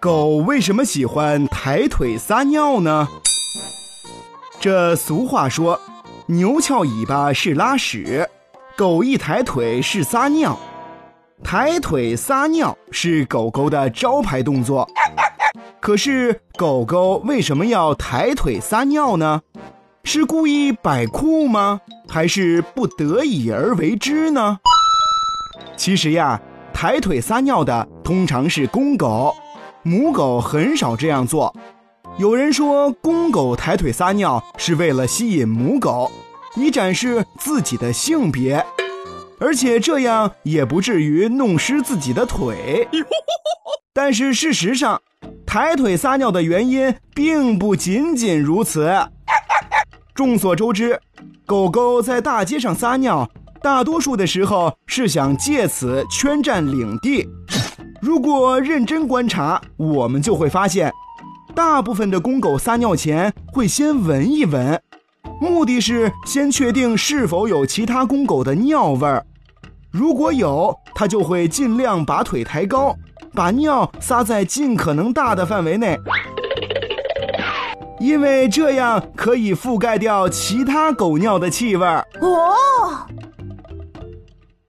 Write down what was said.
狗为什么喜欢抬腿撒尿呢？这俗话说，牛翘尾巴是拉屎，狗一抬腿是撒尿。抬腿撒尿是狗狗的招牌动作。可是狗狗为什么要抬腿撒尿呢？是故意摆酷吗？还是不得已而为之呢？其实呀，抬腿撒尿的通常是公狗。母狗很少这样做。有人说，公狗抬腿撒尿是为了吸引母狗，以展示自己的性别，而且这样也不至于弄湿自己的腿。但是事实上，抬腿撒尿的原因并不仅仅如此。众所周知，狗狗在大街上撒尿，大多数的时候是想借此圈占领地。如果认真观察，我们就会发现，大部分的公狗撒尿前会先闻一闻，目的是先确定是否有其他公狗的尿味儿。如果有，它就会尽量把腿抬高，把尿撒在尽可能大的范围内，因为这样可以覆盖掉其他狗尿的气味儿。哦。